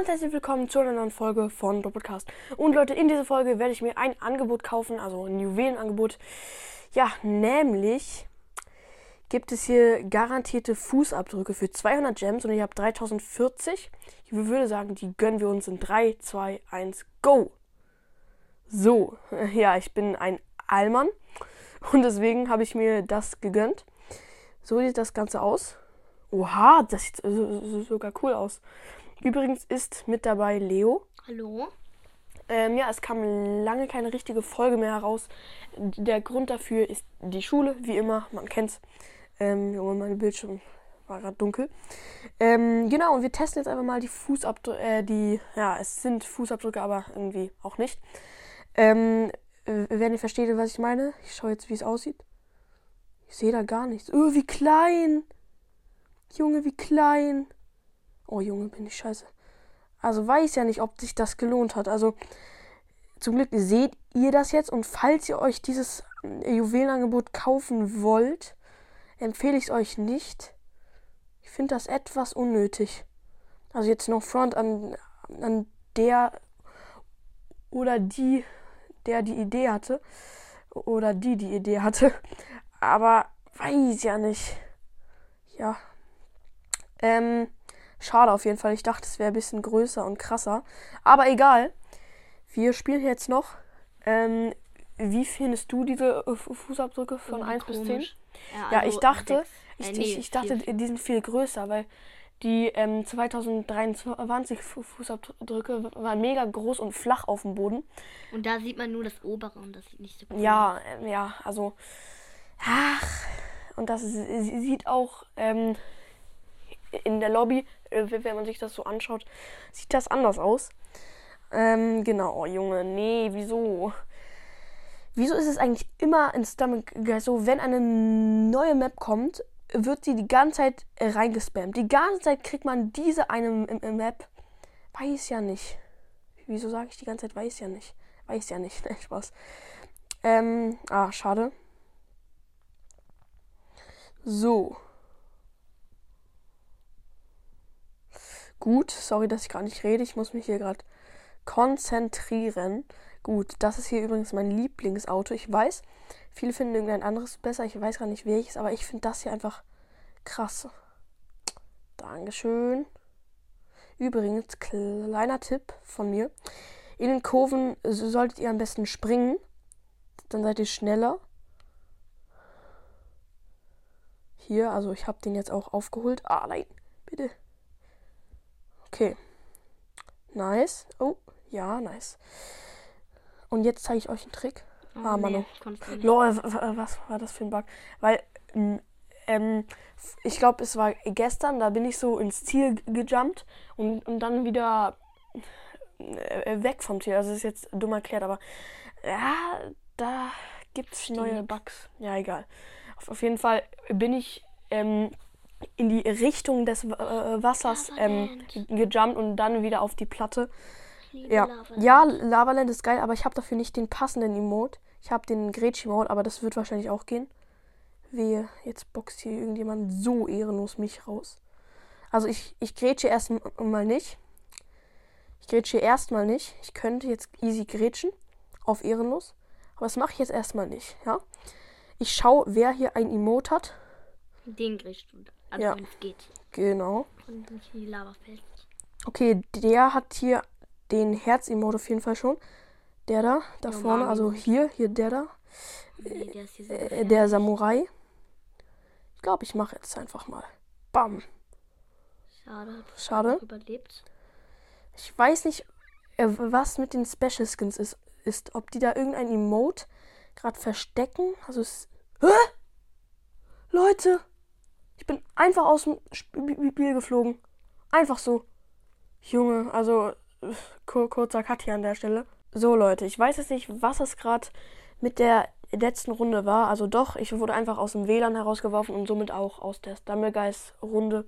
ganz herzlich willkommen zu einer neuen Folge von Doppelcast. Und Leute, in dieser Folge werde ich mir ein Angebot kaufen, also ein Juwelenangebot. Ja, nämlich gibt es hier garantierte Fußabdrücke für 200 Gems und ich habe 3040. Ich würde sagen, die gönnen wir uns in 3, 2, 1, go! So, ja, ich bin ein Allmann und deswegen habe ich mir das gegönnt. So sieht das Ganze aus. Oha, das sieht sogar cool aus. Übrigens ist mit dabei Leo. Hallo. Ähm, ja, es kam lange keine richtige Folge mehr heraus. Der Grund dafür ist die Schule, wie immer, man kennt's. Ähm, Junge, mein Bildschirm war gerade dunkel. Ähm, genau, und wir testen jetzt einfach mal die Fußabdrücke, äh, die, ja, es sind Fußabdrücke, aber irgendwie auch nicht. Ähm, wenn ihr versteht, was ich meine, ich schaue jetzt, wie es aussieht. Ich sehe da gar nichts. Oh, wie klein! Junge, wie klein! Oh Junge, bin ich scheiße. Also weiß ja nicht, ob sich das gelohnt hat. Also zum Glück seht ihr das jetzt und falls ihr euch dieses äh, Juwelenangebot kaufen wollt, empfehle ich es euch nicht. Ich finde das etwas unnötig. Also jetzt noch Front an, an der oder die, der die Idee hatte. Oder die die Idee hatte. Aber weiß ja nicht. Ja. Ähm, Schade auf jeden Fall. Ich dachte, es wäre ein bisschen größer und krasser. Aber egal. Wir spielen jetzt noch. Ähm, wie findest du diese Fußabdrücke von 1 bis 10? Ja, also ja, ich dachte, ich, äh, nee, ich, dachte, die sind viel größer, weil die ähm, 2023 Fußabdrücke waren mega groß und flach auf dem Boden. Und da sieht man nur das obere und das sieht nicht so cool Ja, äh, ja, also. Ach, und das sieht auch ähm, in der Lobby, äh, wenn man sich das so anschaut, sieht das anders aus. Ähm, genau, oh Junge, nee, wieso? Wieso ist es eigentlich immer in Stomach Guys so, wenn eine neue Map kommt, wird sie die ganze Zeit reingespammt. Die ganze Zeit kriegt man diese eine Map. Weiß ja nicht. Wieso sage ich die ganze Zeit weiß ja nicht? Weiß ja nicht. Nein, Spaß. Ähm, ah, schade. So. Gut, sorry, dass ich gar nicht rede. Ich muss mich hier gerade konzentrieren. Gut, das ist hier übrigens mein Lieblingsauto. Ich weiß, viele finden irgendein anderes besser. Ich weiß gar nicht welches, aber ich finde das hier einfach krass. Dankeschön. Übrigens, kleiner Tipp von mir. In den Kurven solltet ihr am besten springen. Dann seid ihr schneller. Hier, also ich habe den jetzt auch aufgeholt. Ah, nein, bitte. Okay. Nice. Oh, ja, nice. Und jetzt zeige ich euch einen Trick. Oh, ah, Manu. Nee, Lol, was war das für ein Bug? Weil, ähm, ich glaube, es war gestern, da bin ich so ins Ziel gejumpt und, und dann wieder äh, weg vom Ziel. Also, das ist jetzt dumm erklärt, aber ja, da gibt es neue Bugs. Ja, egal. Auf, auf jeden Fall bin ich ähm, in die Richtung des äh, Wassers ähm, gejumpt und dann wieder auf die Platte. Ja. Lavaland. ja, Lavaland ist geil, aber ich habe dafür nicht den passenden Emote. Ich habe den Gretsch-Emote, aber das wird wahrscheinlich auch gehen. Wehe, jetzt boxt hier irgendjemand so ehrenlos mich raus. Also ich, ich grätsche erstmal nicht. Ich grätsche erstmal nicht. Ich könnte jetzt easy grätschen auf ehrenlos. Aber das mache ich jetzt erstmal nicht, ja. Ich schaue, wer hier ein Emote hat. Den grätscht du also ja. es geht. Genau. Und in die Lava fällt. Okay, der hat hier den Herz-Emote auf jeden Fall schon. Der da, da ja, vorne, also hier, hier der da. Nee, der, ist hier äh, der Samurai. Ich glaube, ich mache jetzt einfach mal. Bam. Schade. Schade. Überlebt. Ich weiß nicht, äh, was mit den Special Skins ist. ist ob die da irgendein Emote gerade verstecken. Also es. Hä? Leute! Ich bin einfach aus dem Spiel geflogen. Einfach so. Junge, also kur kurzer Cut hier an der Stelle. So Leute, ich weiß jetzt nicht, was es gerade mit der letzten Runde war. Also doch, ich wurde einfach aus dem WLAN herausgeworfen und somit auch aus der Stumblegeist-Runde.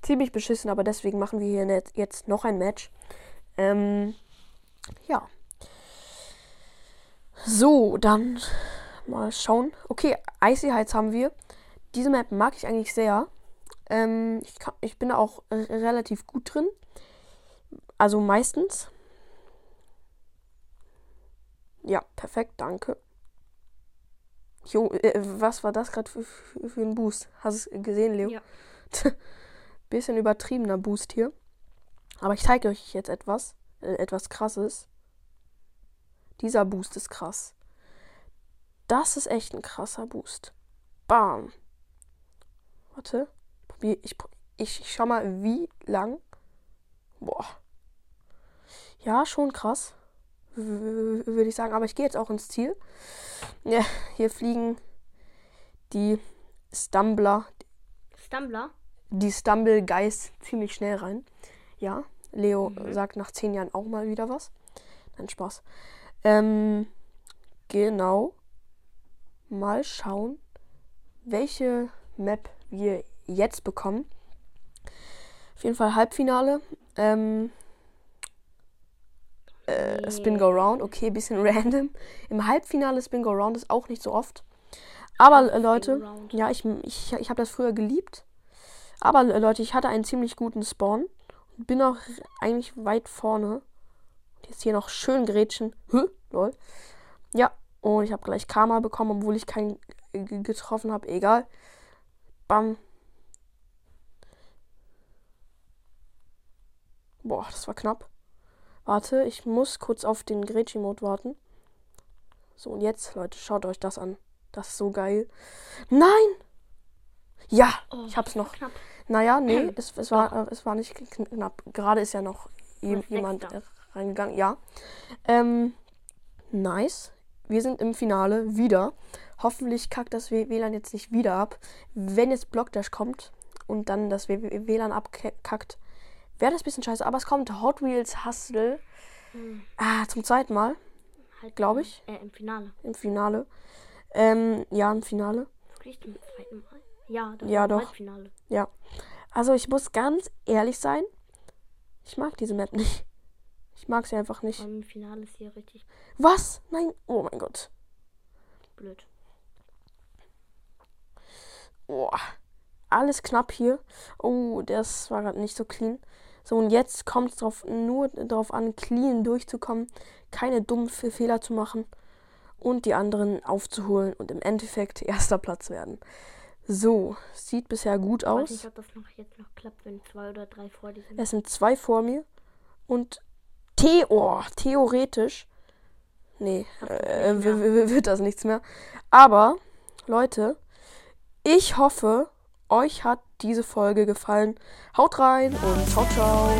Ziemlich beschissen, aber deswegen machen wir hier jetzt noch ein Match. Ähm, ja. So, dann mal schauen. Okay, Icy Heights haben wir. Diese Map mag ich eigentlich sehr. Ähm, ich, kann, ich bin auch relativ gut drin. Also meistens. Ja, perfekt, danke. Jo, äh, was war das gerade für, für, für ein Boost? Hast du es gesehen, Leo? Ja. Bisschen übertriebener Boost hier. Aber ich zeige euch jetzt etwas. Äh, etwas krasses. Dieser Boost ist krass. Das ist echt ein krasser Boost. Bam. Warte. Probier, ich, ich, ich schau mal, wie lang. Boah. Ja, schon krass. Würde ich sagen. Aber ich gehe jetzt auch ins Ziel. Ja, hier fliegen die Stumbler, Stumbler. die Stumble Guys ziemlich schnell rein. Ja, Leo Mhm. sagt nach zehn Jahren auch mal wieder was. Nein, Spaß. Ähm, genau. Mal schauen, welche Map wir jetzt bekommen. Auf jeden Fall Halbfinale. Ähm, äh, Spin Go Round, okay, bisschen random. Im Halbfinale Spin Go Round ist auch nicht so oft. Aber äh, Leute, ja, ich, ich, ich habe das früher geliebt. Aber äh, Leute, ich hatte einen ziemlich guten Spawn. Und bin auch eigentlich weit vorne. Und jetzt hier noch schön Gretchen. Hä? Lol. Ja, und ich habe gleich Karma bekommen, obwohl ich keinen äh, getroffen habe. Egal. Bam. Boah, das war knapp. Warte, ich muss kurz auf den Gretchen-Mode warten. So, und jetzt, Leute, schaut euch das an. Das ist so geil. Nein! Ja, Oh, ich hab's noch. Knapp. Naja, nee, es, es, war, es war nicht kn- knapp. Gerade ist ja noch je- jemand äh, reingegangen. Ja. Ähm, nice. Wir sind im Finale wieder. Hoffentlich kackt das WLAN jetzt nicht wieder ab. Wenn jetzt Blockdash kommt und dann das WLAN abkackt, wäre das ein bisschen scheiße. Aber es kommt Hot Wheels Hustle. Hm. Ah, zum zweiten Mal Halt, Glaub ich. Äh, im Finale. im Finale. Ähm, ja, im Finale. Wirklich zum zweiten Mal? Ja, das Ja, im doch. Halbfinale. Also ich muss ganz ehrlich sein. Ich mag diese Map nicht. Ich mag sie einfach nicht. Im Finale ist hier richtig Was? Nein. Oh mein Gott. blöd. Oh. Alles knapp hier. Oh, das war gerade nicht so clean. So, und jetzt kommt es drauf, nur darauf an, clean durchzukommen, keine dummen Fe- Fehler zu machen und die anderen aufzuholen und im Endeffekt erster Platz werden. So, sieht bisher gut Ich weiß nicht, aus. ob das noch jetzt noch klappt, wenn zwei oder drei vor dir sind. Es sind zwei vor mir und The oh, theoretisch. Nee, äh, wird das nichts mehr. Aber, Leute, ich hoffe, euch hat diese Folge gefallen. Haut rein und ciao, ciao.